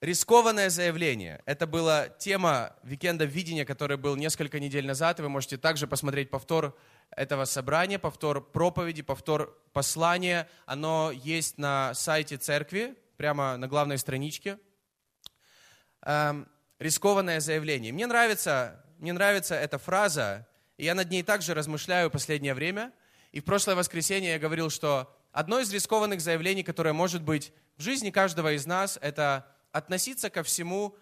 Рискованное заявление. Это была тема викенда видения, который был несколько недель назад. Вы можете также посмотреть повтор этого собрания, повтор проповеди, повтор послания. Оно есть на сайте церкви, прямо на главной страничке. Эм, рискованное заявление. Мне нравится, мне нравится эта фраза, и я над ней также размышляю последнее время. И в прошлое воскресенье я говорил, что одно из рискованных заявлений, которое может быть в жизни каждого из нас, это относиться ко всему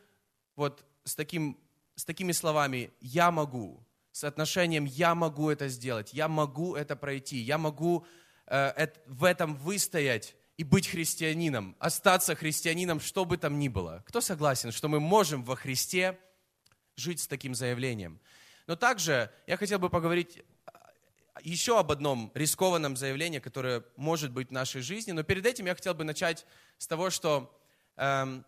вот с, таким, с такими словами «я могу», с отношением «я могу это сделать», «я могу это пройти», «я могу э, в этом выстоять» и быть христианином, остаться христианином, что бы там ни было. Кто согласен, что мы можем во Христе жить с таким заявлением? Но также я хотел бы поговорить еще об одном рискованном заявлении, которое может быть в нашей жизни. Но перед этим я хотел бы начать с того, что эм,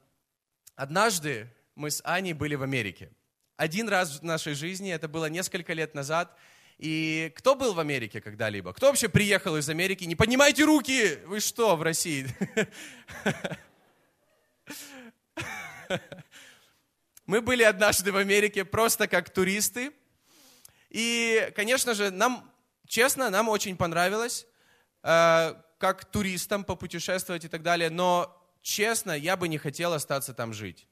Однажды мы с Аней были в Америке. Один раз в нашей жизни, это было несколько лет назад. И кто был в Америке когда-либо? Кто вообще приехал из Америки? Не поднимайте руки! Вы что, в России? Мы были однажды в Америке просто как туристы. И, конечно же, нам, честно, нам очень понравилось, э, как туристам попутешествовать и так далее. Но честно, я бы не хотел остаться там жить.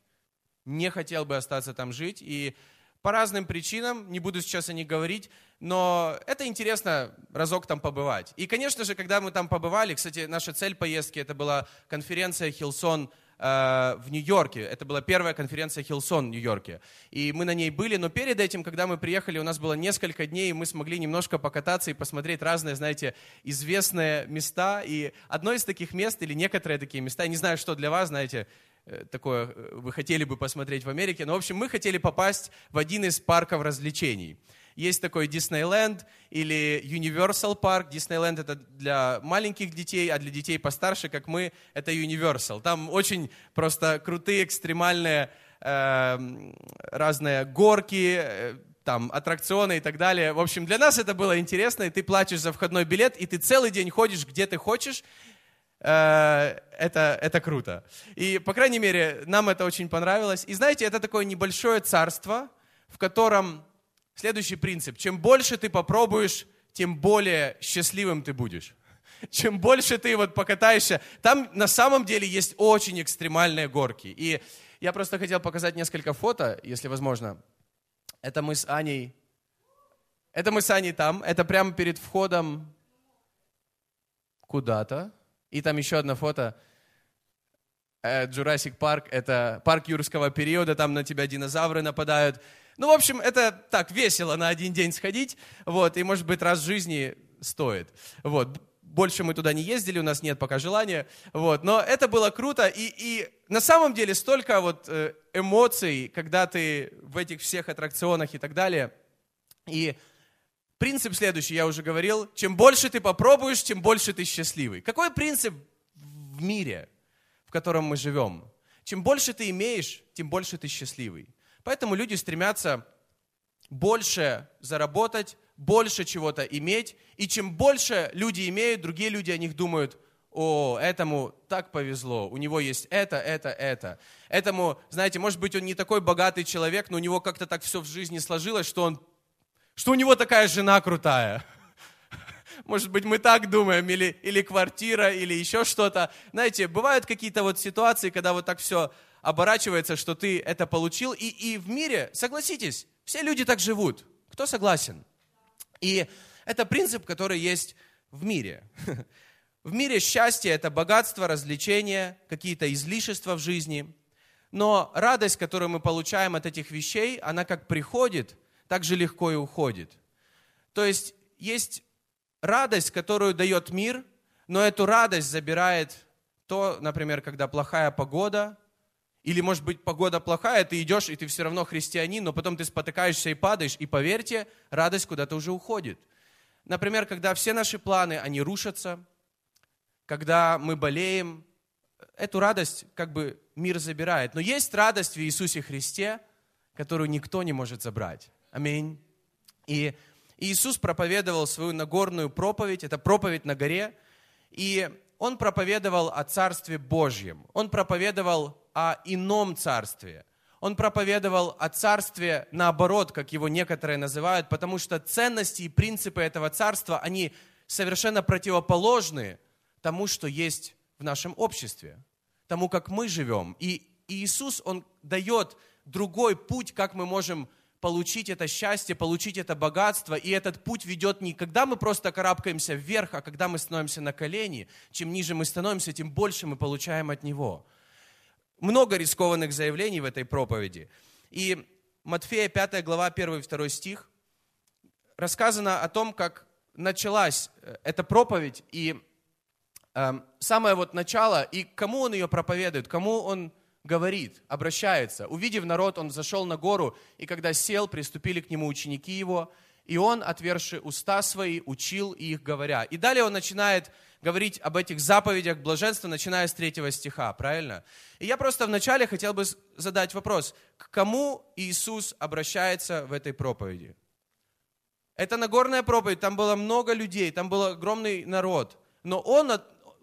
Не хотел бы остаться там жить. И по разным причинам, не буду сейчас о них говорить, но это интересно разок там побывать. И, конечно же, когда мы там побывали, кстати, наша цель поездки, это была конференция Хилсон в Нью-Йорке. Это была первая конференция Хилсон в Нью-Йорке. И мы на ней были, но перед этим, когда мы приехали, у нас было несколько дней, и мы смогли немножко покататься и посмотреть разные, знаете, известные места. И одно из таких мест, или некоторые такие места, я не знаю, что для вас, знаете, э, такое э, вы хотели бы посмотреть в Америке, но, в общем, мы хотели попасть в один из парков развлечений. Есть такой Диснейленд или Universal Park. Диснейленд это для маленьких детей, а для детей постарше, как мы, это Universal. Там очень просто крутые, экстремальные э, разные горки, э, там, аттракционы и так далее. В общем, для нас это было интересно, и ты платишь за входной билет, и ты целый день ходишь, где ты хочешь, э, это, это круто. И, по крайней мере, нам это очень понравилось. И знаете, это такое небольшое царство, в котором Следующий принцип. Чем больше ты попробуешь, тем более счастливым ты будешь. Чем больше ты вот покатаешься, там на самом деле есть очень экстремальные горки. И я просто хотел показать несколько фото, если возможно. Это мы с Аней. Это мы с Аней там. Это прямо перед входом куда-то. И там еще одно фото. Э, Jurassic Park. Это парк юрского периода. Там на тебя динозавры нападают. Ну, в общем, это так, весело на один день сходить, вот, и, может быть, раз в жизни стоит. Вот, больше мы туда не ездили, у нас нет пока желания, вот, но это было круто, и, и на самом деле столько вот э, эмоций, когда ты в этих всех аттракционах и так далее, и принцип следующий, я уже говорил, чем больше ты попробуешь, тем больше ты счастливый. Какой принцип в мире, в котором мы живем? Чем больше ты имеешь, тем больше ты счастливый. Поэтому люди стремятся больше заработать, больше чего-то иметь. И чем больше люди имеют, другие люди о них думают, о, этому так повезло, у него есть это, это, это. Этому, знаете, может быть, он не такой богатый человек, но у него как-то так все в жизни сложилось, что, он, что у него такая жена крутая. Может быть, мы так думаем, или, или квартира, или еще что-то. Знаете, бывают какие-то вот ситуации, когда вот так все оборачивается, что ты это получил. И, и в мире, согласитесь, все люди так живут. Кто согласен? И это принцип, который есть в мире. В мире счастье – это богатство, развлечения, какие-то излишества в жизни. Но радость, которую мы получаем от этих вещей, она как приходит, так же легко и уходит. То есть есть радость, которую дает мир, но эту радость забирает то, например, когда плохая погода, или, может быть, погода плохая, ты идешь, и ты все равно христианин, но потом ты спотыкаешься и падаешь, и поверьте, радость куда-то уже уходит. Например, когда все наши планы, они рушатся, когда мы болеем, эту радость как бы мир забирает. Но есть радость в Иисусе Христе, которую никто не может забрать. Аминь. И Иисус проповедовал свою Нагорную проповедь, это проповедь на горе, и Он проповедовал о Царстве Божьем. Он проповедовал о ином царстве. Он проповедовал о царстве наоборот, как его некоторые называют, потому что ценности и принципы этого царства, они совершенно противоположны тому, что есть в нашем обществе, тому, как мы живем. И Иисус, Он дает другой путь, как мы можем получить это счастье, получить это богатство. И этот путь ведет не когда мы просто карабкаемся вверх, а когда мы становимся на колени. Чем ниже мы становимся, тем больше мы получаем от Него. Много рискованных заявлений в этой проповеди. И Матфея 5 глава 1 и 2 стих рассказано о том, как началась э, эта проповедь, и э, самое вот начало, и кому он ее проповедует, кому он говорит, обращается. Увидев народ, он зашел на гору, и когда сел, приступили к нему ученики его, и он, отверши уста свои, учил их, говоря. И далее он начинает говорить об этих заповедях блаженства, начиная с третьего стиха, правильно? И я просто вначале хотел бы задать вопрос, к кому Иисус обращается в этой проповеди? Это Нагорная проповедь, там было много людей, там был огромный народ. Но он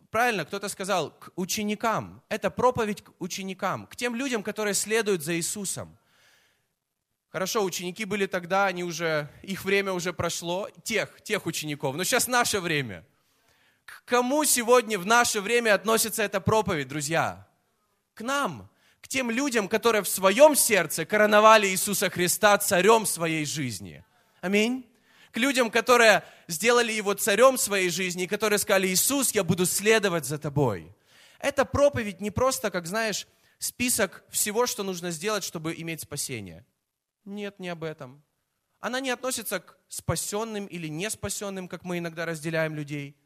правильно кто-то сказал, к ученикам. Это проповедь к ученикам, к тем людям, которые следуют за Иисусом. Хорошо, ученики были тогда, они уже, их время уже прошло, тех, тех учеников. Но сейчас наше время. К кому сегодня в наше время относится эта проповедь, друзья? К нам, к тем людям, которые в своем сердце короновали Иисуса Христа царем своей жизни. Аминь к людям, которые сделали его царем своей жизни, и которые сказали, Иисус, я буду следовать за тобой. Эта проповедь не просто, как знаешь, список всего, что нужно сделать, чтобы иметь спасение. Нет, не об этом. Она не относится к спасенным или не спасенным, как мы иногда разделяем людей.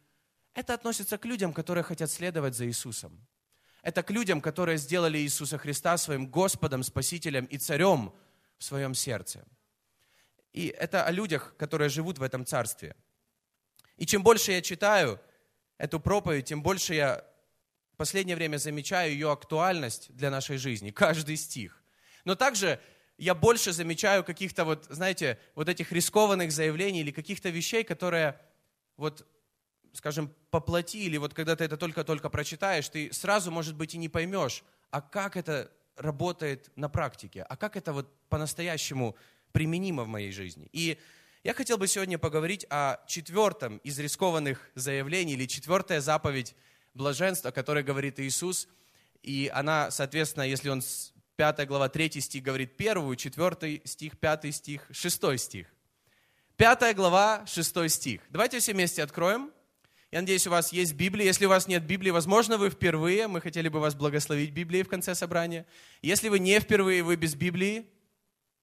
Это относится к людям, которые хотят следовать за Иисусом. Это к людям, которые сделали Иисуса Христа своим Господом, Спасителем и Царем в своем сердце. И это о людях, которые живут в этом царстве. И чем больше я читаю эту проповедь, тем больше я в последнее время замечаю ее актуальность для нашей жизни, каждый стих. Но также я больше замечаю каких-то вот, знаете, вот этих рискованных заявлений или каких-то вещей, которые вот, скажем, по плоти, или вот когда ты это только-только прочитаешь, ты сразу, может быть, и не поймешь, а как это работает на практике, а как это вот по-настоящему применимо в моей жизни. И я хотел бы сегодня поговорить о четвертом из рискованных заявлений, или четвертая заповедь блаженства, о которой говорит Иисус. И она, соответственно, если он 5 глава 3 стих говорит первую, 4 стих, 5 стих, 6 стих. 5 глава, 6 стих. Давайте все вместе откроем. Я надеюсь, у вас есть Библия. Если у вас нет Библии, возможно, вы впервые. Мы хотели бы вас благословить Библией в конце собрания. Если вы не впервые, вы без Библии,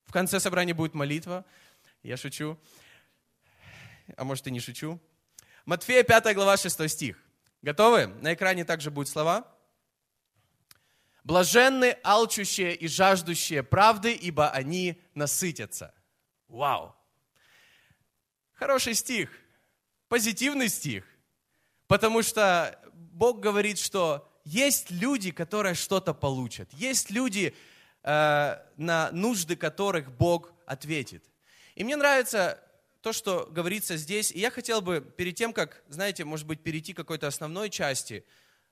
в конце собрания будет молитва. Я шучу. А может и не шучу. Матфея 5 глава 6 стих. Готовы? На экране также будут слова. Блаженны алчущие и жаждущие правды, ибо они насытятся. Вау! Хороший стих, позитивный стих, потому что Бог говорит, что есть люди, которые что-то получат. Есть люди, Э, на нужды которых Бог ответит. И мне нравится то, что говорится здесь. И я хотел бы перед тем, как, знаете, может быть, перейти к какой-то основной части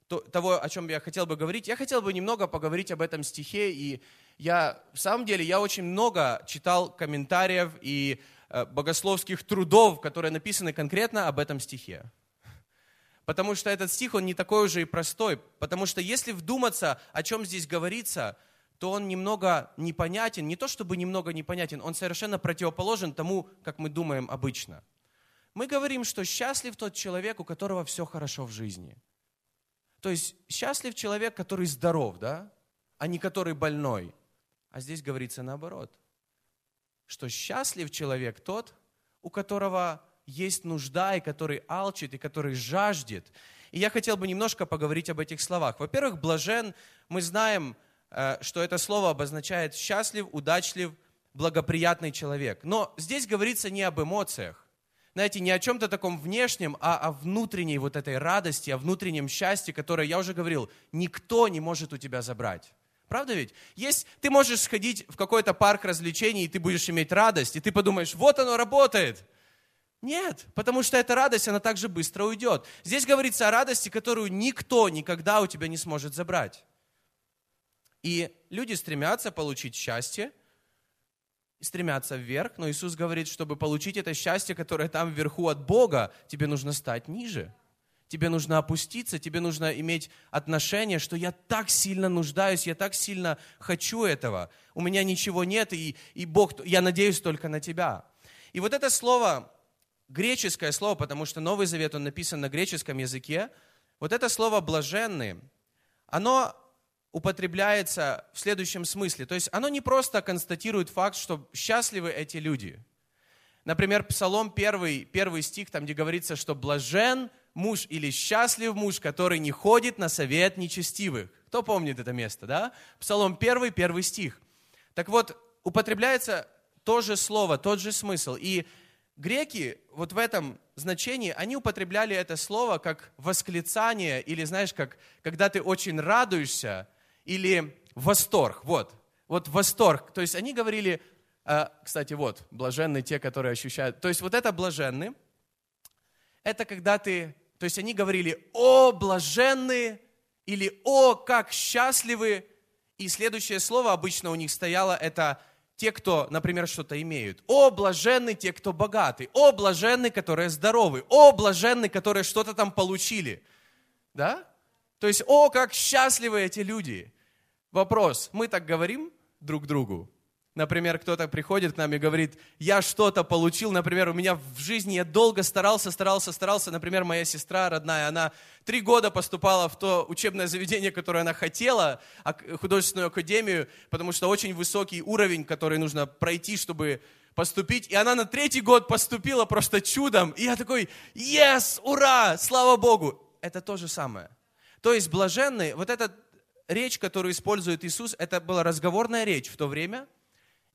то, того, о чем я хотел бы говорить, я хотел бы немного поговорить об этом стихе. И я, в самом деле, я очень много читал комментариев и э, богословских трудов, которые написаны конкретно об этом стихе. Потому что этот стих, он не такой уже и простой. Потому что если вдуматься, о чем здесь говорится – то он немного непонятен, не то чтобы немного непонятен, он совершенно противоположен тому, как мы думаем обычно. Мы говорим, что счастлив тот человек, у которого все хорошо в жизни. То есть счастлив человек, который здоров, да, а не который больной. А здесь говорится наоборот, что счастлив человек тот, у которого есть нужда, и который алчит, и который жаждет. И я хотел бы немножко поговорить об этих словах. Во-первых, блажен, мы знаем, Э, что это слово обозначает счастлив, удачлив, благоприятный человек. Но здесь говорится не об эмоциях. Знаете, не о чем-то таком внешнем, а о внутренней вот этой радости, о внутреннем счастье, которое, я уже говорил, никто не может у тебя забрать. Правда ведь? Есть, ты можешь сходить в какой-то парк развлечений, и ты будешь иметь радость, и ты подумаешь, вот оно работает. Нет, потому что эта радость, она так же быстро уйдет. Здесь говорится о радости, которую никто никогда у тебя не сможет забрать. И люди стремятся получить счастье, стремятся вверх, но Иисус говорит, чтобы получить это счастье, которое там вверху от Бога, тебе нужно стать ниже. Тебе нужно опуститься, тебе нужно иметь отношение, что я так сильно нуждаюсь, я так сильно хочу этого. У меня ничего нет, и, и Бог, я надеюсь только на тебя. И вот это слово, греческое слово, потому что Новый Завет, он написан на греческом языке, вот это слово «блаженный», оно употребляется в следующем смысле. То есть оно не просто констатирует факт, что счастливы эти люди. Например, Псалом 1, первый стих, там где говорится, что блажен – муж или счастлив муж, который не ходит на совет нечестивых. Кто помнит это место, да? Псалом 1, первый стих. Так вот, употребляется то же слово, тот же смысл. И греки вот в этом значении, они употребляли это слово как восклицание, или знаешь, как когда ты очень радуешься, или восторг. Вот, вот восторг. То есть они говорили, э, кстати, вот, блаженны те, которые ощущают. То есть вот это блаженны, это когда ты то есть они говорили «О, блаженные» или «О, как счастливы». И следующее слово обычно у них стояло это те, кто, например, что-то имеют. «О, блаженны те, кто богаты». «О, блаженны, которые здоровы». «О, блаженны, которые что-то там получили». Да? То есть «О, как счастливы эти люди». Вопрос, мы так говорим друг другу? Например, кто-то приходит к нам и говорит, я что-то получил, например, у меня в жизни я долго старался, старался, старался, например, моя сестра родная, она три года поступала в то учебное заведение, которое она хотела, художественную академию, потому что очень высокий уровень, который нужно пройти, чтобы поступить, и она на третий год поступила просто чудом, и я такой, yes, ура, слава Богу. Это то же самое. То есть блаженный, вот эта речь, которую использует Иисус, это была разговорная речь в то время –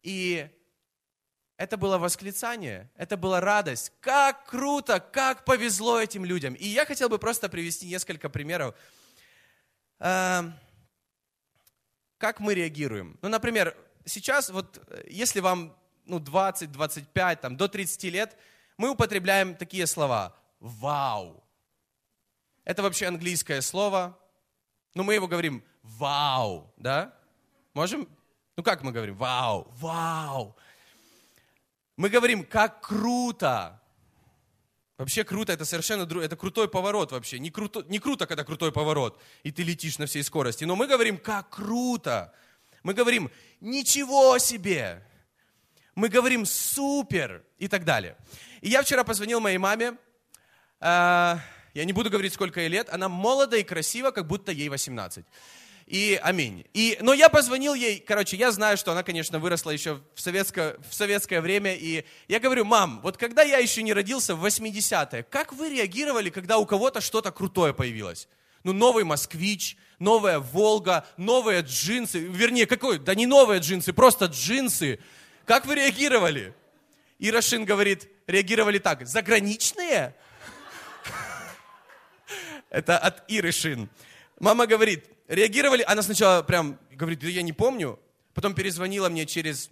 и это было восклицание, это была радость. Как круто, как повезло этим людям. И я хотел бы просто привести несколько примеров. Эм, как мы реагируем? Ну, например, сейчас, вот если вам ну, 20, 25, там, до 30 лет, мы употребляем такие слова. Вау. Это вообще английское слово. Но мы его говорим вау, да? Можем ну как мы говорим? Вау, вау. Мы говорим, как круто. Вообще круто, это совершенно это крутой поворот вообще. Не круто, не круто, когда крутой поворот, и ты летишь на всей скорости. Но мы говорим, как круто. Мы говорим, ничего себе. Мы говорим, супер, и так далее. И я вчера позвонил моей маме, э, я не буду говорить, сколько ей лет, она молодая и красива, как будто ей 18. И аминь. И, но я позвонил ей, короче, я знаю, что она, конечно, выросла еще в советское, в советское время. И я говорю, мам, вот когда я еще не родился в 80-е, как вы реагировали, когда у кого-то что-то крутое появилось? Ну, новый москвич, новая Волга, новые джинсы. Вернее, какой? Да не новые джинсы, просто джинсы. Как вы реагировали? И Рашин говорит, реагировали так, заграничные? Это от Ирышин. Мама говорит, реагировали, она сначала прям говорит, да я не помню, потом перезвонила мне через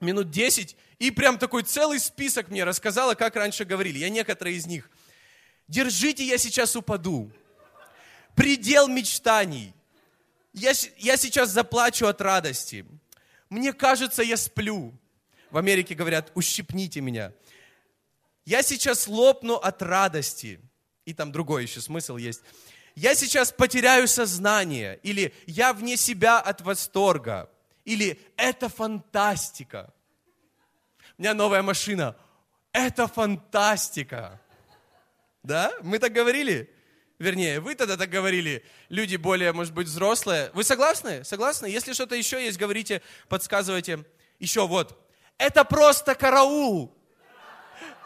минут 10 и прям такой целый список мне рассказала, как раньше говорили. Я некоторые из них. Держите, я сейчас упаду. Предел мечтаний. Я, я сейчас заплачу от радости. Мне кажется, я сплю. В Америке говорят, ущипните меня. Я сейчас лопну от радости. И там другой еще смысл есть я сейчас потеряю сознание, или я вне себя от восторга, или это фантастика. У меня новая машина. Это фантастика. Да? Мы так говорили? Вернее, вы тогда так говорили, люди более, может быть, взрослые. Вы согласны? Согласны? Если что-то еще есть, говорите, подсказывайте. Еще вот. Это просто караул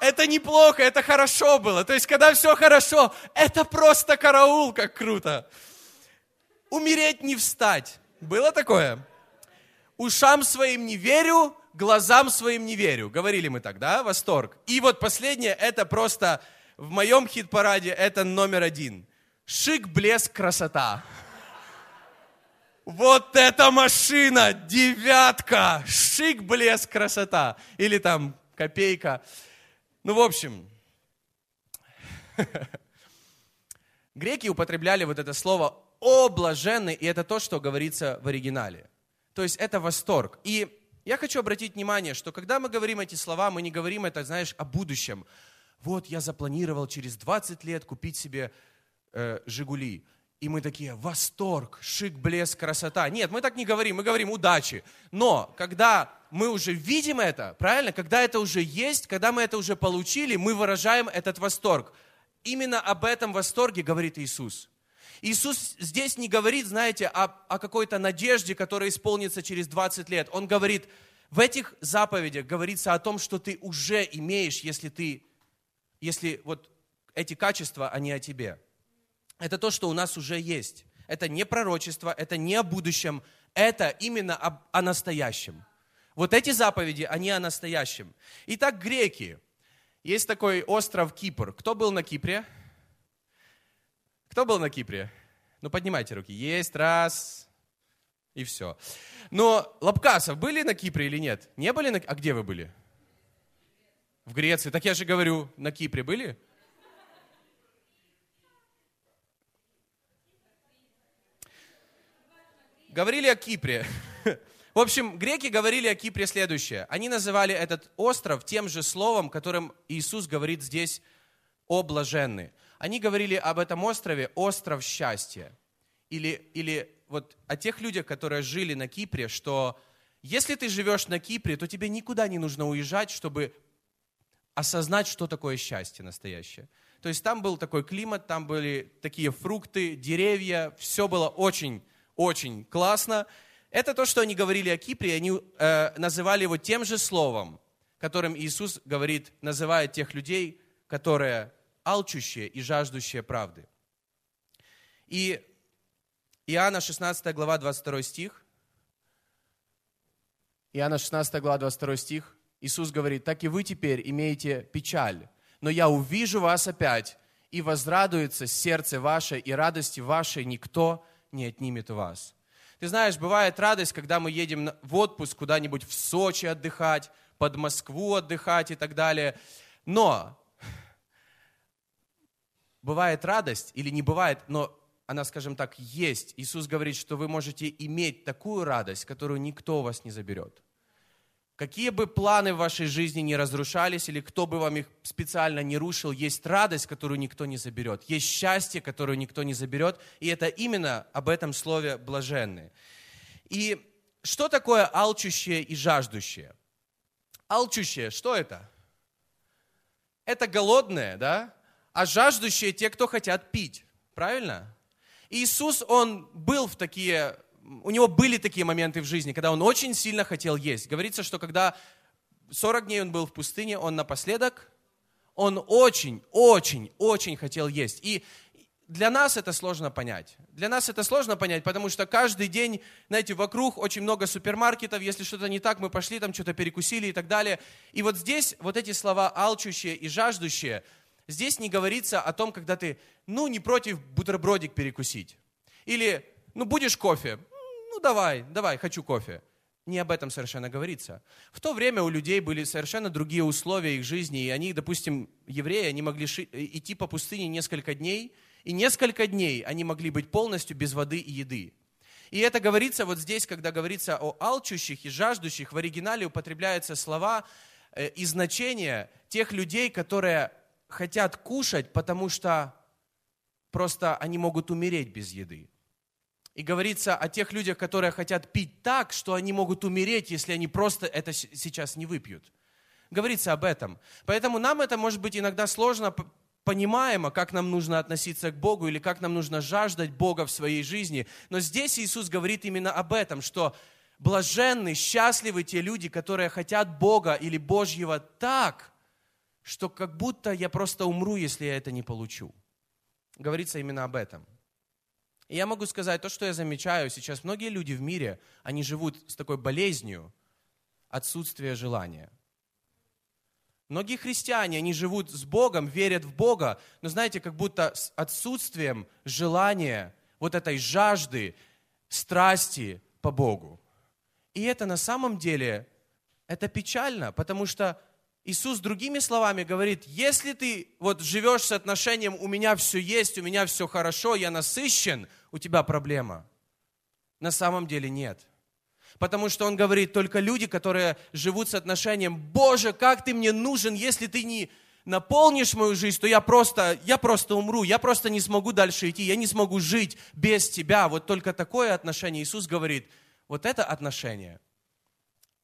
это неплохо, это хорошо было. То есть, когда все хорошо, это просто караул, как круто. Умереть не встать. Было такое? Ушам своим не верю, глазам своим не верю. Говорили мы так, да? Восторг. И вот последнее, это просто в моем хит-параде, это номер один. Шик, блеск, красота. Вот эта машина, девятка, шик, блеск, красота. Или там копейка. Ну, в общем, греки употребляли вот это слово о блаженный, и это то, что говорится в оригинале. То есть это восторг. И я хочу обратить внимание, что когда мы говорим эти слова, мы не говорим это, знаешь, о будущем. Вот я запланировал через 20 лет купить себе э, «Жигули». И мы такие, восторг, шик, блеск, красота. Нет, мы так не говорим, мы говорим удачи. Но когда мы уже видим это, правильно, когда это уже есть, когда мы это уже получили, мы выражаем этот восторг. Именно об этом восторге говорит Иисус. Иисус здесь не говорит, знаете, о, о какой-то надежде, которая исполнится через 20 лет. Он говорит, в этих заповедях говорится о том, что ты уже имеешь, если ты, если вот эти качества, они о тебе. Это то, что у нас уже есть. Это не пророчество, это не о будущем, это именно о, о настоящем. Вот эти заповеди, они о настоящем. Итак, греки. Есть такой остров Кипр. Кто был на Кипре? Кто был на Кипре? Ну, поднимайте руки. Есть, раз, и все. Но Лапкасов были на Кипре или нет? Не были на... А где вы были? В Греции. Так я же говорю, на Кипре были? Говорили о Кипре. В общем, греки говорили о Кипре следующее. Они называли этот остров тем же словом, которым Иисус говорит здесь о блаженны они говорили об этом острове «остров счастья». Или, или вот о тех людях, которые жили на Кипре, что если ты живешь на Кипре, то тебе никуда не нужно уезжать, чтобы осознать, что такое счастье настоящее. То есть там был такой климат, там были такие фрукты, деревья, все было очень, очень классно. Это то, что они говорили о Кипре, они э, называли его тем же словом, которым Иисус говорит, называет тех людей, которые алчущие и жаждущие правды. И Иоанна 16 глава 22 стих. Иоанна 16 глава 22 стих. Иисус говорит, так и вы теперь имеете печаль, но я увижу вас опять, и возрадуется сердце ваше, и радости вашей никто не отнимет у вас. Ты знаешь, бывает радость, когда мы едем в отпуск куда-нибудь в Сочи отдыхать, под Москву отдыхать и так далее. Но бывает радость или не бывает, но она, скажем так, есть. Иисус говорит, что вы можете иметь такую радость, которую никто у вас не заберет. Какие бы планы в вашей жизни не разрушались, или кто бы вам их специально не рушил, есть радость, которую никто не заберет. Есть счастье, которое никто не заберет. И это именно об этом слове «блаженные». И что такое алчущее и жаждущее? Алчущее, что это? Это голодное, да? а жаждущие те, кто хотят пить. Правильно? Иисус, он был в такие, у него были такие моменты в жизни, когда он очень сильно хотел есть. Говорится, что когда 40 дней он был в пустыне, он напоследок, он очень, очень, очень хотел есть. И для нас это сложно понять. Для нас это сложно понять, потому что каждый день, знаете, вокруг очень много супермаркетов, если что-то не так, мы пошли там, что-то перекусили и так далее. И вот здесь вот эти слова «алчущие» и «жаждущие», Здесь не говорится о том, когда ты, ну, не против бутербродик перекусить. Или, ну, будешь кофе? Давай, давай, хочу кофе. Не об этом совершенно говорится. В то время у людей были совершенно другие условия их жизни, и они, допустим, евреи, они могли ши- э, идти по пустыне несколько дней, и несколько дней они могли быть полностью без воды и еды. И это говорится вот здесь, когда говорится о алчущих и жаждущих, в оригинале употребляются слова э, и значения тех людей, которые хотят кушать, потому что просто они могут умереть без еды. И говорится о тех людях, которые хотят пить так, что они могут умереть, если они просто это сейчас не выпьют. Говорится об этом. Поэтому нам это может быть иногда сложно понимаемо, как нам нужно относиться к Богу или как нам нужно жаждать Бога в своей жизни. Но здесь Иисус говорит именно об этом, что блаженны, счастливы те люди, которые хотят Бога или Божьего так, что как будто я просто умру, если я это не получу. Говорится именно об этом. И я могу сказать, то, что я замечаю сейчас, многие люди в мире, они живут с такой болезнью отсутствия желания. Многие христиане, они живут с Богом, верят в Бога, но знаете, как будто с отсутствием желания, вот этой жажды, страсти по Богу. И это на самом деле, это печально, потому что Иисус другими словами говорит, если ты вот живешь с отношением «у меня все есть, у меня все хорошо, я насыщен», у тебя проблема. На самом деле нет. Потому что он говорит, только люди, которые живут с отношением, Боже, как ты мне нужен, если ты не наполнишь мою жизнь, то я просто, я просто умру, я просто не смогу дальше идти, я не смогу жить без тебя. Вот только такое отношение. Иисус говорит, вот это отношение,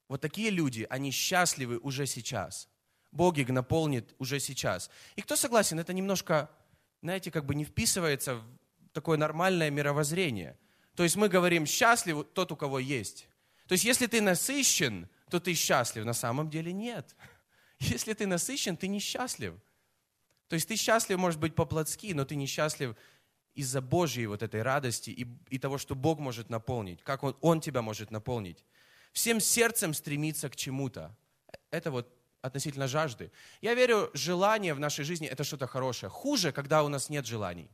вот такие люди, они счастливы уже сейчас. Бог их наполнит уже сейчас. И кто согласен, это немножко, знаете, как бы не вписывается такое нормальное мировоззрение. То есть мы говорим, счастлив тот, у кого есть. То есть если ты насыщен, то ты счастлив. На самом деле нет. Если ты насыщен, ты несчастлив. То есть ты счастлив, может быть, по-плотски, но ты несчастлив из-за Божьей вот этой радости и, и того, что Бог может наполнить, как он, он тебя может наполнить. Всем сердцем стремиться к чему-то. Это вот относительно жажды. Я верю, желание в нашей жизни – это что-то хорошее. Хуже, когда у нас нет желаний.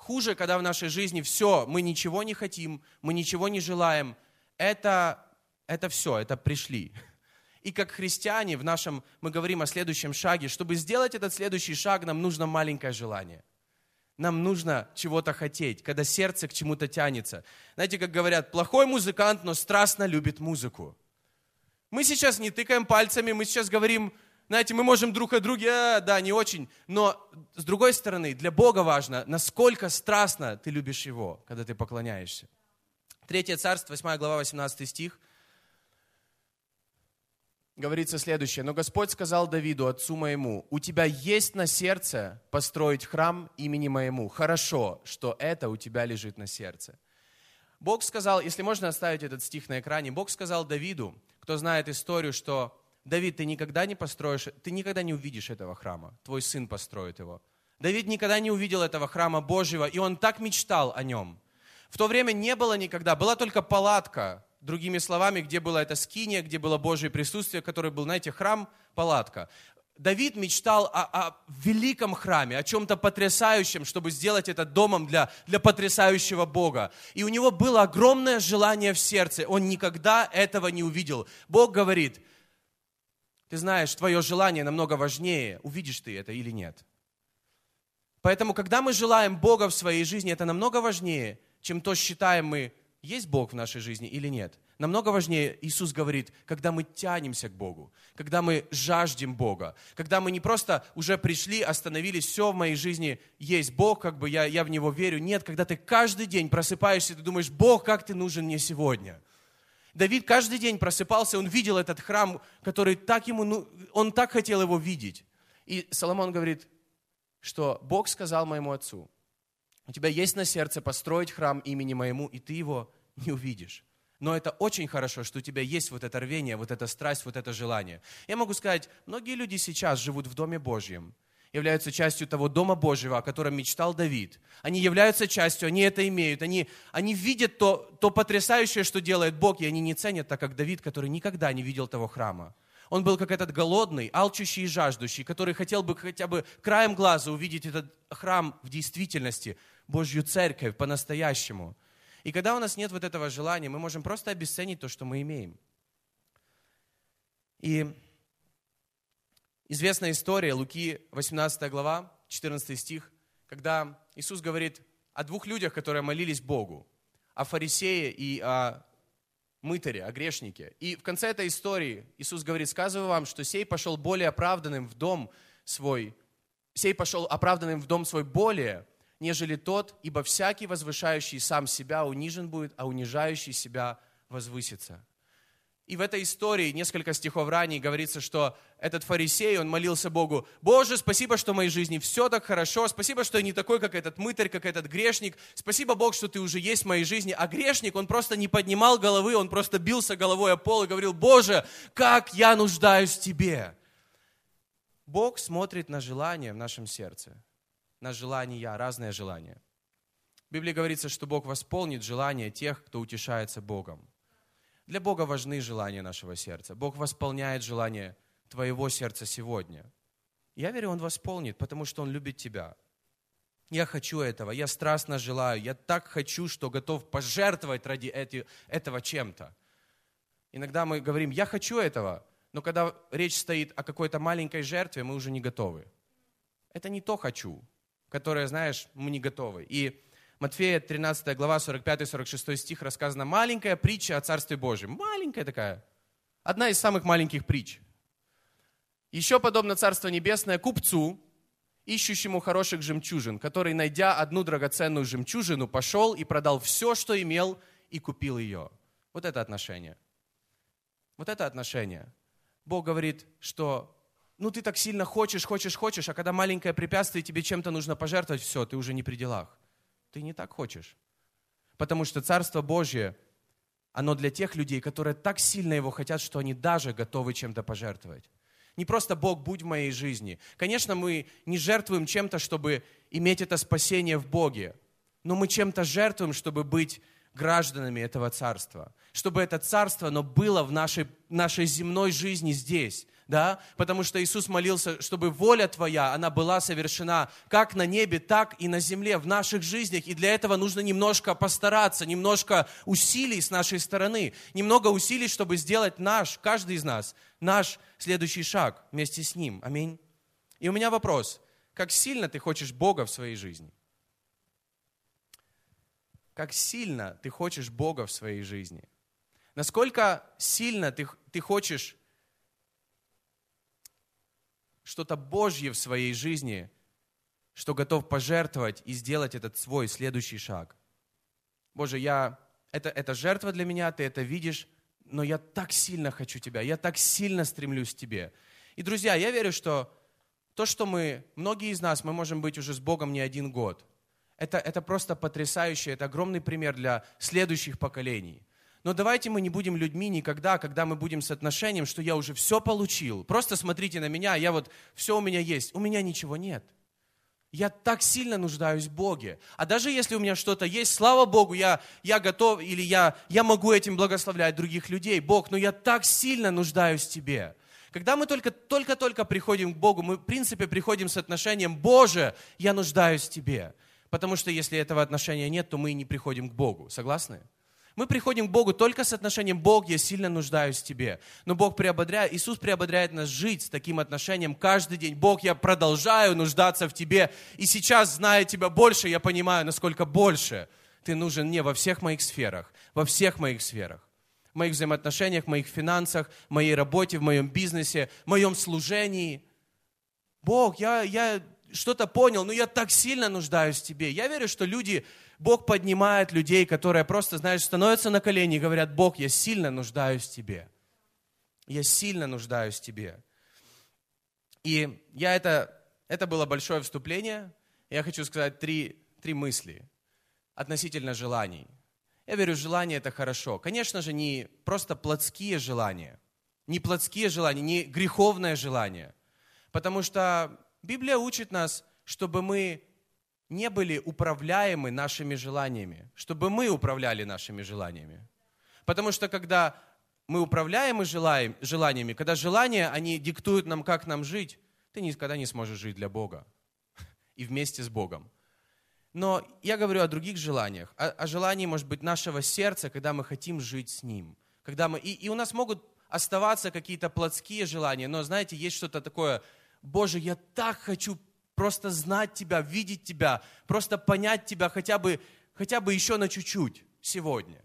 Хуже, когда в нашей жизни все, мы ничего не хотим, мы ничего не желаем. Это, это все, это пришли. И как христиане в нашем, мы говорим о следующем шаге. Чтобы сделать этот следующий шаг, нам нужно маленькое желание. Нам нужно чего-то хотеть, когда сердце к чему-то тянется. Знаете, как говорят, плохой музыкант, но страстно любит музыку. Мы сейчас не тыкаем пальцами, мы сейчас говорим, знаете, мы можем друг о друге, а, да, не очень. Но с другой стороны, для Бога важно, насколько страстно ты любишь Его, когда ты поклоняешься. Третье царство, 8 глава, 18 стих – говорится следующее. «Но Господь сказал Давиду, отцу моему, у тебя есть на сердце построить храм имени моему. Хорошо, что это у тебя лежит на сердце». Бог сказал, если можно оставить этот стих на экране, Бог сказал Давиду, кто знает историю, что Давид, ты никогда не построишь, ты никогда не увидишь этого храма, твой сын построит его. Давид никогда не увидел этого храма Божьего, и он так мечтал о нем. В то время не было никогда, была только палатка, другими словами, где было это скиния, где было Божье присутствие, который был, знаете, храм, палатка. Давид мечтал о, о великом храме, о чем-то потрясающем, чтобы сделать это домом для, для потрясающего Бога. И у него было огромное желание в сердце. Он никогда этого не увидел. Бог говорит, ты знаешь, твое желание намного важнее, увидишь ты это или нет. Поэтому, когда мы желаем Бога в своей жизни, это намного важнее, чем то, считаем мы есть Бог в нашей жизни или нет. Намного важнее, Иисус говорит, когда мы тянемся к Богу, когда мы жаждем Бога, когда мы не просто уже пришли, остановились, все в моей жизни есть Бог, как бы я, я в Него верю. Нет, когда ты каждый день просыпаешься, ты думаешь, Бог, как ты нужен мне сегодня. Давид каждый день просыпался, он видел этот храм, который так ему, ну, он так хотел его видеть. И Соломон говорит, что Бог сказал моему отцу, у тебя есть на сердце построить храм имени моему, и ты его не увидишь. Но это очень хорошо, что у тебя есть вот это рвение, вот эта страсть, вот это желание. Я могу сказать, многие люди сейчас живут в Доме Божьем, являются частью того Дома Божьего, о котором мечтал Давид. Они являются частью, они это имеют, они, они видят то, то потрясающее, что делает Бог, и они не ценят так, как Давид, который никогда не видел того храма. Он был как этот голодный, алчущий и жаждущий, который хотел бы хотя бы краем глаза увидеть этот храм в действительности, Божью церковь по-настоящему. И когда у нас нет вот этого желания, мы можем просто обесценить то, что мы имеем. И известная история, Луки 18 глава, 14 стих, когда Иисус говорит о двух людях, которые молились Богу, о фарисее и о мытаре, о грешнике. И в конце этой истории Иисус говорит, сказываю вам, что сей пошел более оправданным в дом свой, сей пошел оправданным в дом свой более, нежели тот, ибо всякий возвышающий сам себя унижен будет, а унижающий себя возвысится. И в этой истории, несколько стихов ранее, говорится, что этот фарисей, он молился Богу, «Боже, спасибо, что в моей жизни все так хорошо, спасибо, что я не такой, как этот мытарь, как этот грешник, спасибо, Бог, что ты уже есть в моей жизни». А грешник, он просто не поднимал головы, он просто бился головой о пол и говорил, «Боже, как я нуждаюсь в Тебе!» Бог смотрит на желание в нашем сердце на желания, разные желания. В Библии говорится, что Бог восполнит желания тех, кто утешается Богом. Для Бога важны желания нашего сердца. Бог восполняет желания твоего сердца сегодня. Я верю, Он восполнит, потому что Он любит тебя. Я хочу этого, я страстно желаю, я так хочу, что готов пожертвовать ради эти, этого чем-то. Иногда мы говорим, я хочу этого, но когда речь стоит о какой-то маленькой жертве, мы уже не готовы. Это не то хочу которое, знаешь, мы не готовы. И Матфея 13 глава, 45-46 стих рассказана маленькая притча о Царстве Божьем. Маленькая такая. Одна из самых маленьких притч. Еще подобно Царство Небесное купцу, ищущему хороших жемчужин, который, найдя одну драгоценную жемчужину, пошел и продал все, что имел, и купил ее. Вот это отношение. Вот это отношение. Бог говорит, что ну ты так сильно хочешь, хочешь, хочешь, а когда маленькое препятствие, тебе чем-то нужно пожертвовать, все, ты уже не при делах. Ты не так хочешь. Потому что Царство Божье, оно для тех людей, которые так сильно его хотят, что они даже готовы чем-то пожертвовать. Не просто Бог, будь в моей жизни. Конечно, мы не жертвуем чем-то, чтобы иметь это спасение в Боге, но мы чем-то жертвуем, чтобы быть гражданами этого царства. Чтобы это царство, оно было в нашей, нашей земной жизни здесь да, потому что Иисус молился, чтобы воля Твоя, она была совершена как на небе, так и на земле, в наших жизнях, и для этого нужно немножко постараться, немножко усилий с нашей стороны, немного усилий, чтобы сделать наш, каждый из нас, наш следующий шаг вместе с Ним. Аминь. И у меня вопрос, как сильно ты хочешь Бога в своей жизни? Как сильно ты хочешь Бога в своей жизни? Насколько сильно ты, ты хочешь что-то Божье в своей жизни, что готов пожертвовать и сделать этот свой следующий шаг. Боже, я, это, это жертва для меня, ты это видишь, но я так сильно хочу Тебя, я так сильно стремлюсь к Тебе. И, друзья, я верю, что то, что мы, многие из нас, мы можем быть уже с Богом не один год, это, это просто потрясающе, это огромный пример для следующих поколений. Но давайте мы не будем людьми никогда, когда мы будем с отношением, что я уже все получил. Просто смотрите на меня, я вот, все у меня есть. У меня ничего нет. Я так сильно нуждаюсь в Боге. А даже если у меня что-то есть, слава Богу, я, я готов, или я, я могу этим благословлять других людей. Бог, но я так сильно нуждаюсь в Тебе. Когда мы только-только приходим к Богу, мы, в принципе, приходим с отношением «Боже, я нуждаюсь в Тебе». Потому что если этого отношения нет, то мы и не приходим к Богу. Согласны? Мы приходим к Богу только с отношением «Бог, я сильно нуждаюсь в Тебе». Но Бог приободряет, Иисус приободряет нас жить с таким отношением каждый день. Бог, я продолжаю нуждаться в Тебе. И сейчас, зная Тебя больше, я понимаю, насколько больше Ты нужен мне во всех моих сферах. Во всех моих сферах. В моих взаимоотношениях, в моих финансах, в моей работе, в моем бизнесе, в моем служении. Бог, я, я что-то понял, но я так сильно нуждаюсь в Тебе. Я верю, что люди Бог поднимает людей, которые просто, знаешь, становятся на колени и говорят, Бог, я сильно нуждаюсь в Тебе. Я сильно нуждаюсь в Тебе. И я это, это было большое вступление. Я хочу сказать три, три мысли относительно желаний. Я верю, желание это хорошо. Конечно же, не просто плотские желания, не плотские желания, не греховное желание. Потому что Библия учит нас, чтобы мы не были управляемы нашими желаниями, чтобы мы управляли нашими желаниями. Потому что когда мы управляем желаем, желаниями, когда желания, они диктуют нам, как нам жить, ты никогда не сможешь жить для Бога и вместе с Богом. Но я говорю о других желаниях, о, о желании, может быть, нашего сердца, когда мы хотим жить с Ним. Когда мы, и, и у нас могут оставаться какие-то плотские желания, но, знаете, есть что-то такое, Боже, я так хочу просто знать Тебя, видеть Тебя, просто понять Тебя хотя бы, хотя бы еще на чуть-чуть сегодня.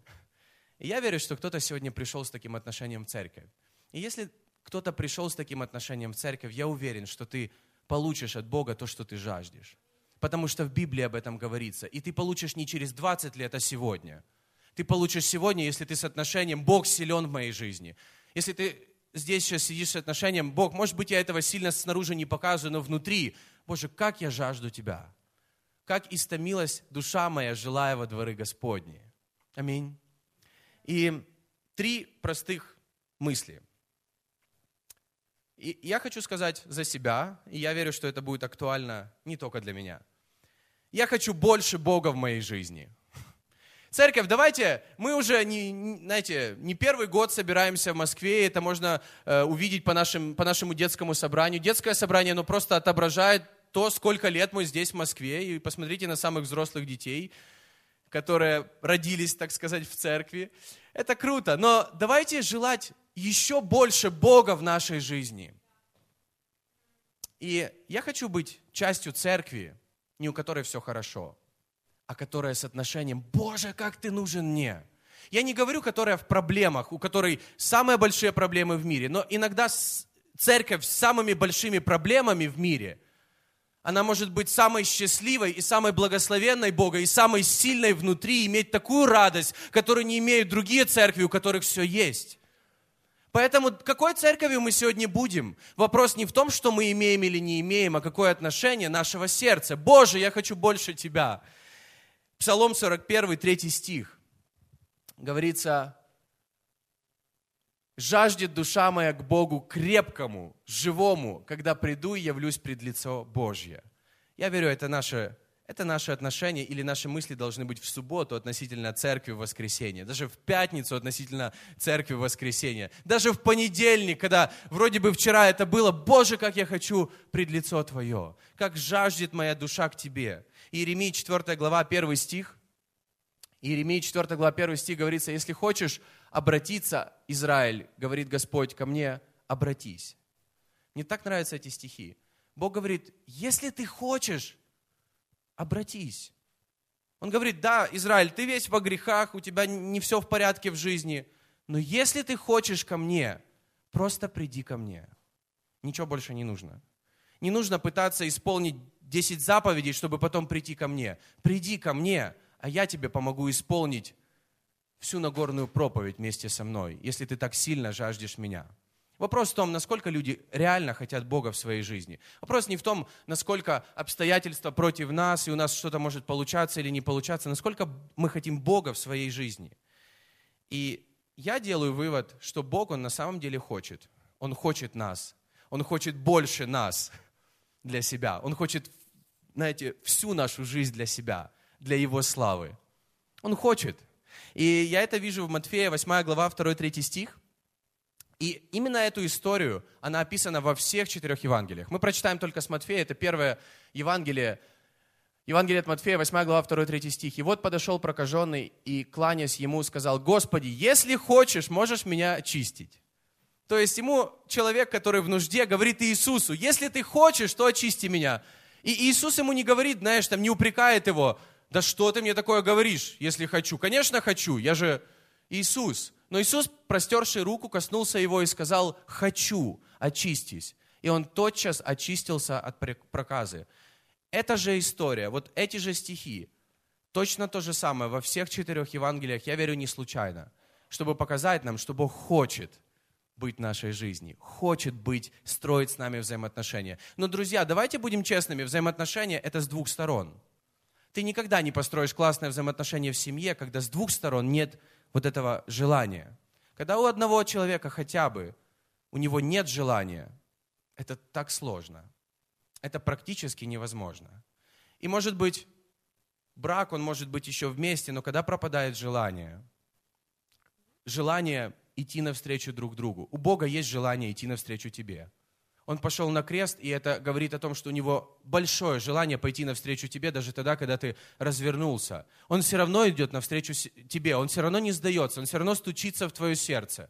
И я верю, что кто-то сегодня пришел с таким отношением в церковь. И если кто-то пришел с таким отношением в церковь, я уверен, что ты получишь от Бога то, что ты жаждешь. Потому что в Библии об этом говорится. И ты получишь не через 20 лет, а сегодня. Ты получишь сегодня, если ты с отношением «Бог силен в моей жизни». Если ты здесь сейчас сидишь с отношением «Бог, может быть, я этого сильно снаружи не показываю, но внутри Боже, как я жажду Тебя. Как истомилась душа моя, желая во дворы Господни. Аминь. И три простых мысли. И я хочу сказать за себя, и я верю, что это будет актуально не только для меня. Я хочу больше Бога в моей жизни. Церковь, давайте, мы уже, не, знаете, не первый год собираемся в Москве, это можно э, увидеть по, нашим, по нашему детскому собранию. Детское собрание, оно просто отображает то, сколько лет мы здесь, в Москве, и посмотрите на самых взрослых детей, которые родились, так сказать, в церкви. Это круто, но давайте желать еще больше Бога в нашей жизни. И я хочу быть частью церкви, не у которой все хорошо, а которая с отношением «Боже, как ты нужен мне». Я не говорю, которая в проблемах, у которой самые большие проблемы в мире, но иногда церковь с самыми большими проблемами в мире, она может быть самой счастливой и самой благословенной Бога, и самой сильной внутри, иметь такую радость, которую не имеют другие церкви, у которых все есть. Поэтому какой церковью мы сегодня будем? Вопрос не в том, что мы имеем или не имеем, а какое отношение нашего сердца. Боже, я хочу больше Тебя. Псалом 41, 3 стих. Говорится, жаждет душа моя к Богу крепкому, живому, когда приду и явлюсь пред лицо Божье. Я верю, это наше это наши отношения или наши мысли должны быть в субботу относительно церкви в воскресенье, даже в пятницу относительно церкви в воскресенье, даже в понедельник, когда вроде бы вчера это было, Боже, как я хочу пред лицо Твое, как жаждет моя душа к Тебе. Иеремия 4 глава 1 стих, Иеремия 4 глава 1 стих говорится, если хочешь обратиться, Израиль, говорит Господь, ко мне, обратись. Мне так нравятся эти стихи. Бог говорит, если ты хочешь обратись. Он говорит, да, Израиль, ты весь во грехах, у тебя не все в порядке в жизни, но если ты хочешь ко мне, просто приди ко мне. Ничего больше не нужно. Не нужно пытаться исполнить 10 заповедей, чтобы потом прийти ко мне. Приди ко мне, а я тебе помогу исполнить всю Нагорную проповедь вместе со мной, если ты так сильно жаждешь меня. Вопрос в том, насколько люди реально хотят Бога в своей жизни. Вопрос не в том, насколько обстоятельства против нас, и у нас что-то может получаться или не получаться, насколько мы хотим Бога в своей жизни. И я делаю вывод, что Бог, Он на самом деле хочет. Он хочет нас. Он хочет больше нас для себя. Он хочет, знаете, всю нашу жизнь для себя, для Его славы. Он хочет. И я это вижу в Матфея 8 глава 2-3 стих. И именно эту историю, она описана во всех четырех Евангелиях. Мы прочитаем только с Матфея, это первое Евангелие, Евангелие от Матфея, 8 глава, 2-3 стих. «И вот подошел прокаженный и, кланясь ему, сказал, «Господи, если хочешь, можешь меня очистить». То есть ему человек, который в нужде, говорит Иисусу, «Если ты хочешь, то очисти меня». И Иисус ему не говорит, знаешь, там не упрекает его, «Да что ты мне такое говоришь, если хочу?» Конечно, хочу, я же Иисус. Но Иисус, простерший руку, коснулся его и сказал, «Хочу, очистись». И он тотчас очистился от проказы. Эта же история, вот эти же стихи, точно то же самое во всех четырех Евангелиях, я верю, не случайно, чтобы показать нам, что Бог хочет быть в нашей жизни, хочет быть, строить с нами взаимоотношения. Но, друзья, давайте будем честными, взаимоотношения – это с двух сторон. Ты никогда не построишь классные взаимоотношения в семье, когда с двух сторон нет вот этого желания. Когда у одного человека хотя бы, у него нет желания, это так сложно. Это практически невозможно. И может быть, брак, он может быть еще вместе, но когда пропадает желание, желание идти навстречу друг другу. У Бога есть желание идти навстречу тебе. Он пошел на крест, и это говорит о том, что у него большое желание пойти навстречу тебе, даже тогда, когда ты развернулся. Он все равно идет навстречу тебе, он все равно не сдается, он все равно стучится в твое сердце.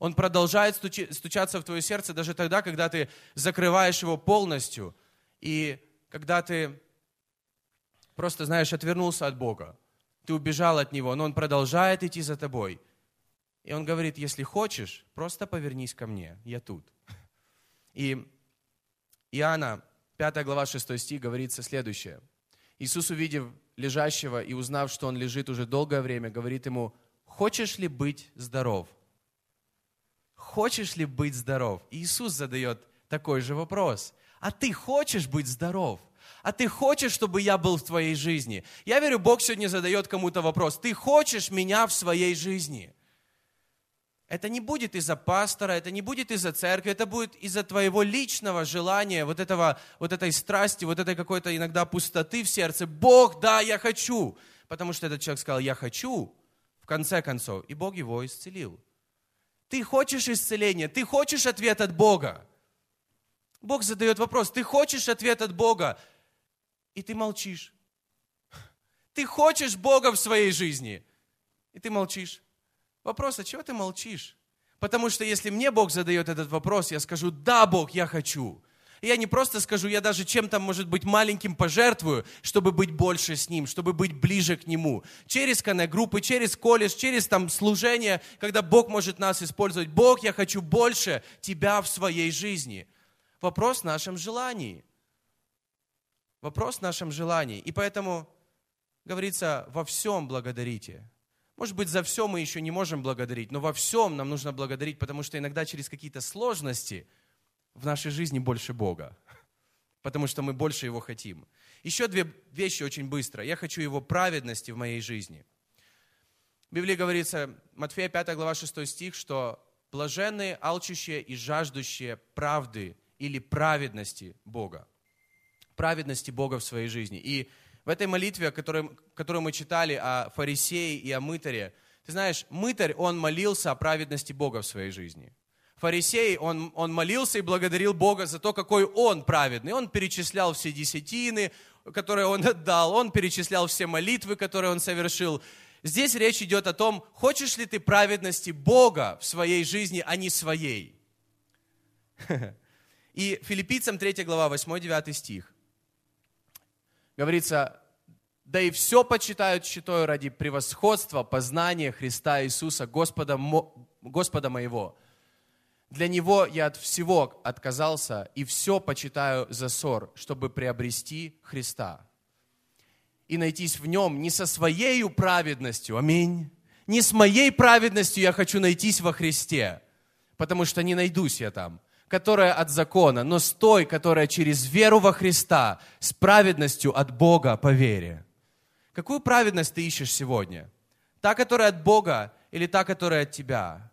Он продолжает стучи, стучаться в твое сердце даже тогда, когда ты закрываешь его полностью, и когда ты просто, знаешь, отвернулся от Бога, ты убежал от Него, но Он продолжает идти за тобой. И Он говорит, если хочешь, просто повернись ко мне, я тут. И Иоанна, 5 глава, 6 стих, говорится следующее. Иисус, увидев лежащего и узнав, что он лежит уже долгое время, говорит ему, хочешь ли быть здоров? Хочешь ли быть здоров? И Иисус задает такой же вопрос. А ты хочешь быть здоров? А ты хочешь, чтобы я был в твоей жизни? Я верю, Бог сегодня задает кому-то вопрос. Ты хочешь меня в своей жизни? Это не будет из-за пастора, это не будет из-за церкви, это будет из-за твоего личного желания, вот, этого, вот этой страсти, вот этой какой-то иногда пустоты в сердце. Бог, да, я хочу. Потому что этот человек сказал, я хочу, в конце концов, и Бог его исцелил. Ты хочешь исцеления, ты хочешь ответ от Бога. Бог задает вопрос, ты хочешь ответ от Бога, и ты молчишь. Ты хочешь Бога в своей жизни, и ты молчишь. Вопрос, а чего ты молчишь? Потому что если мне Бог задает этот вопрос, я скажу, да, Бог, я хочу. И я не просто скажу, я даже чем-то, может быть, маленьким пожертвую, чтобы быть больше с Ним, чтобы быть ближе к Нему. Через коннект-группы, через колледж, через там служение, когда Бог может нас использовать. Бог, я хочу больше Тебя в своей жизни. Вопрос в нашем желании. Вопрос в нашем желании. И поэтому говорится, во всем благодарите. Может быть, за все мы еще не можем благодарить, но во всем нам нужно благодарить, потому что иногда через какие-то сложности в нашей жизни больше Бога, потому что мы больше Его хотим. Еще две вещи очень быстро. Я хочу Его праведности в моей жизни. В Библии говорится, Матфея 5 глава 6 стих, что блаженные, алчущие и жаждущие правды или праведности Бога. Праведности Бога в своей жизни. И в этой молитве, которую, которую мы читали о фарисее и о мытаре, ты знаешь, мытарь, он молился о праведности Бога в своей жизни. Фарисей, он, он молился и благодарил Бога за то, какой он праведный. Он перечислял все десятины, которые он отдал, он перечислял все молитвы, которые он совершил. Здесь речь идет о том, хочешь ли ты праведности Бога в своей жизни, а не своей. И филиппийцам 3 глава, 8-9 стих говорится, да и все почитают считаю ради превосходства познания Христа Иисуса, Господа, Господа моего. Для Него я от всего отказался и все почитаю за ссор, чтобы приобрести Христа. И найтись в Нем не со своей праведностью, аминь, не с моей праведностью я хочу найтись во Христе, потому что не найдусь я там – которая от закона, но с той, которая через веру во Христа, с праведностью от Бога по вере. Какую праведность ты ищешь сегодня? Та, которая от Бога или та, которая от тебя?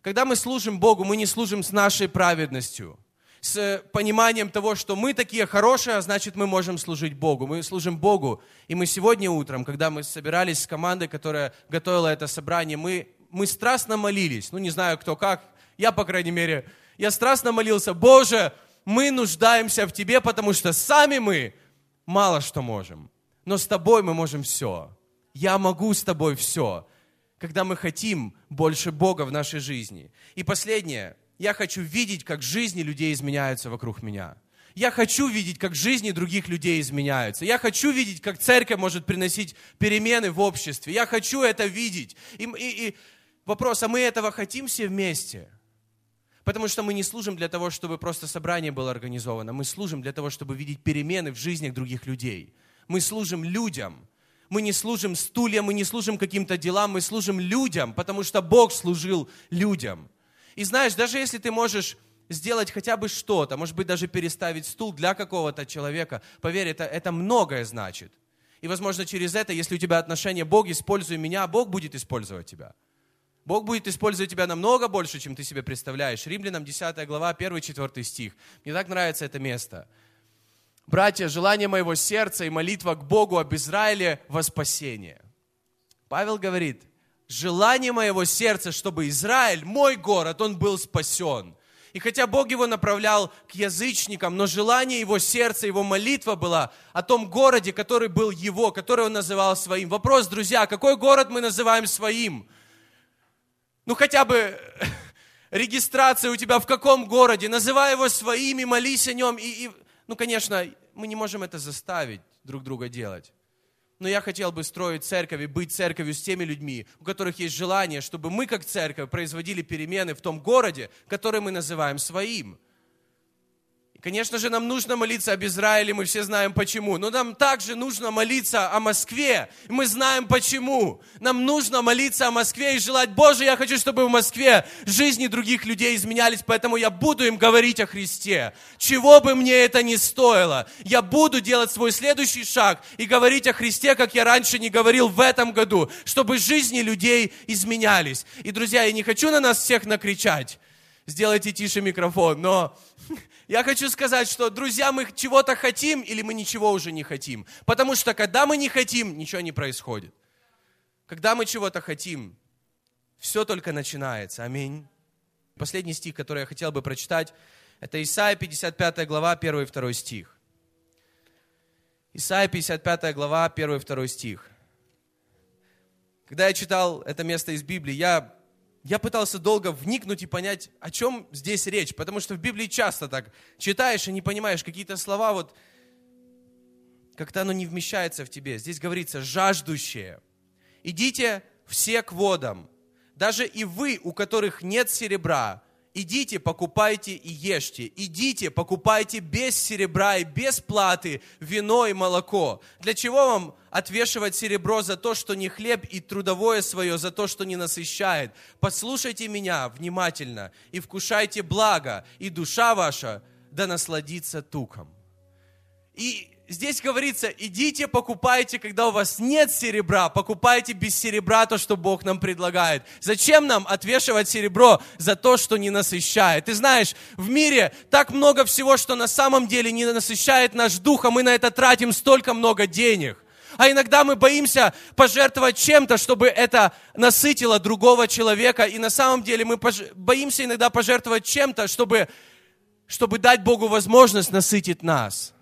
Когда мы служим Богу, мы не служим с нашей праведностью, с пониманием того, что мы такие хорошие, а значит мы можем служить Богу. Мы служим Богу. И мы сегодня утром, когда мы собирались с командой, которая готовила это собрание, мы, мы страстно молились. Ну, не знаю, кто как. Я, по крайней мере, я страстно молился, Боже, мы нуждаемся в Тебе, потому что сами мы мало что можем. Но с Тобой мы можем все. Я могу с Тобой все. Когда мы хотим больше Бога в нашей жизни. И последнее. Я хочу видеть, как жизни людей изменяются вокруг меня. Я хочу видеть, как жизни других людей изменяются. Я хочу видеть, как церковь может приносить перемены в обществе. Я хочу это видеть. И, и, и вопрос, а мы этого хотим все вместе? Потому что мы не служим для того, чтобы просто собрание было организовано. Мы служим для того, чтобы видеть перемены в жизнях других людей. Мы служим людям. Мы не служим стульям, мы не служим каким-то делам, мы служим людям, потому что Бог служил людям. И знаешь, даже если ты можешь сделать хотя бы что-то, может быть, даже переставить стул для какого-то человека, поверь, это, это многое значит. И, возможно, через это, если у тебя отношение Бог, используй меня, Бог будет использовать тебя. Бог будет использовать тебя намного больше, чем ты себе представляешь. Римлянам 10 глава, 1-4 стих. Мне так нравится это место. Братья, желание моего сердца и молитва к Богу об Израиле во спасение. Павел говорит, желание моего сердца, чтобы Израиль, мой город, он был спасен. И хотя Бог его направлял к язычникам, но желание его сердца, его молитва была о том городе, который был его, который он называл своим. Вопрос, друзья, какой город мы называем своим? Ну хотя бы регистрация у тебя в каком городе, называй его своими, молись о нем. И, и, ну, конечно, мы не можем это заставить друг друга делать. Но я хотел бы строить церковь и быть церковью с теми людьми, у которых есть желание, чтобы мы, как церковь, производили перемены в том городе, который мы называем своим. Конечно же, нам нужно молиться об Израиле, мы все знаем почему. Но нам также нужно молиться о Москве. Мы знаем почему. Нам нужно молиться о Москве и желать, Боже, я хочу, чтобы в Москве жизни других людей изменялись, поэтому я буду им говорить о Христе. Чего бы мне это ни стоило, я буду делать свой следующий шаг и говорить о Христе, как я раньше не говорил в этом году, чтобы жизни людей изменялись. И, друзья, я не хочу на нас всех накричать. Сделайте тише микрофон, но я хочу сказать, что, друзья, мы чего-то хотим или мы ничего уже не хотим. Потому что, когда мы не хотим, ничего не происходит. Когда мы чего-то хотим, все только начинается. Аминь. Последний стих, который я хотел бы прочитать, это Исайя 55 глава, 1 и 2 стих. Исайя 55 глава, 1 и 2 стих. Когда я читал это место из Библии, я я пытался долго вникнуть и понять, о чем здесь речь, потому что в Библии часто так читаешь и не понимаешь какие-то слова, вот как-то оно не вмещается в тебе. Здесь говорится «жаждущие». Идите все к водам, даже и вы, у которых нет серебра, идите, покупайте и ешьте. Идите, покупайте без серебра и без платы вино и молоко. Для чего вам отвешивать серебро за то, что не хлеб, и трудовое свое за то, что не насыщает? Послушайте меня внимательно и вкушайте благо, и душа ваша да насладится туком. И здесь говорится, идите, покупайте, когда у вас нет серебра, покупайте без серебра то, что Бог нам предлагает. Зачем нам отвешивать серебро за то, что не насыщает? Ты знаешь, в мире так много всего, что на самом деле не насыщает наш дух, а мы на это тратим столько много денег. А иногда мы боимся пожертвовать чем-то, чтобы это насытило другого человека. И на самом деле мы пож... боимся иногда пожертвовать чем-то, чтобы, чтобы дать Богу возможность насытить нас.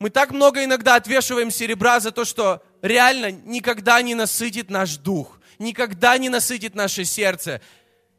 Мы так много иногда отвешиваем серебра за то, что реально никогда не насытит наш дух, никогда не насытит наше сердце.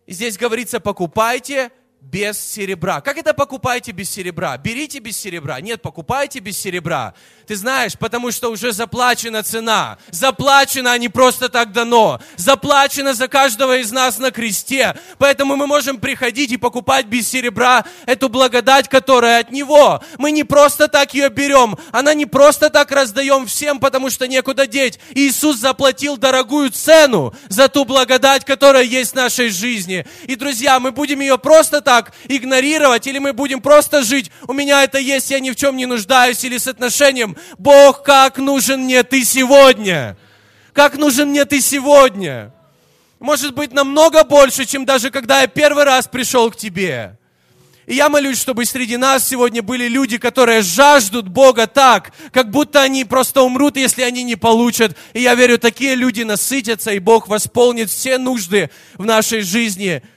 И здесь говорится, покупайте без серебра. Как это покупайте без серебра? Берите без серебра. Нет, покупайте без серебра. Ты знаешь, потому что уже заплачена цена. Заплачено, а не просто так дано. Заплачено за каждого из нас на кресте. Поэтому мы можем приходить и покупать без серебра эту благодать, которая от Него. Мы не просто так ее берем. Она не просто так раздаем всем, потому что некуда деть. Иисус заплатил дорогую цену за ту благодать, которая есть в нашей жизни. И, друзья, мы будем ее просто так так игнорировать, или мы будем просто жить, у меня это есть, я ни в чем не нуждаюсь, или с отношением, Бог, как нужен мне ты сегодня? Как нужен мне ты сегодня? Может быть, намного больше, чем даже когда я первый раз пришел к тебе. И я молюсь, чтобы среди нас сегодня были люди, которые жаждут Бога так, как будто они просто умрут, если они не получат. И я верю, такие люди насытятся, и Бог восполнит все нужды в нашей жизни –